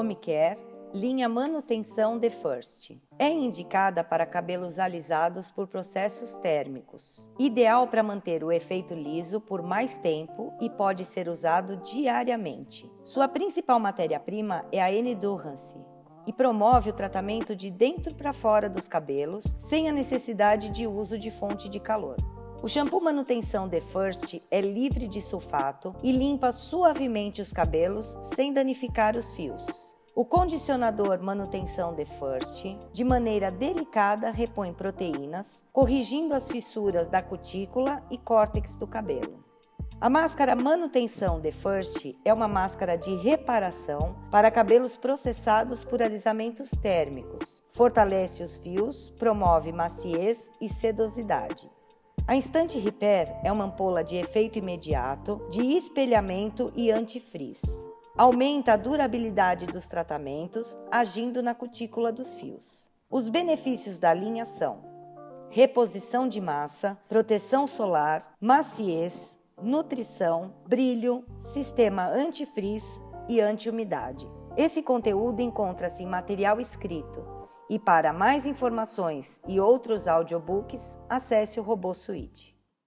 Home Care, linha Manutenção The First. É indicada para cabelos alisados por processos térmicos. Ideal para manter o efeito liso por mais tempo e pode ser usado diariamente. Sua principal matéria-prima é a Endurance e promove o tratamento de dentro para fora dos cabelos sem a necessidade de uso de fonte de calor. O shampoo manutenção The First é livre de sulfato e limpa suavemente os cabelos sem danificar os fios. O condicionador manutenção The First, de maneira delicada, repõe proteínas, corrigindo as fissuras da cutícula e córtex do cabelo. A máscara manutenção The First é uma máscara de reparação para cabelos processados por alisamentos térmicos. Fortalece os fios, promove maciez e sedosidade. A Instant Repair é uma ampola de efeito imediato, de espelhamento e antifrizz. Aumenta a durabilidade dos tratamentos, agindo na cutícula dos fios. Os benefícios da linha são reposição de massa, proteção solar, maciez, nutrição, brilho, sistema antifrizz e anti-umidade. Esse conteúdo encontra-se em material escrito e para mais informações e outros audiobooks, acesse o Robô Suite.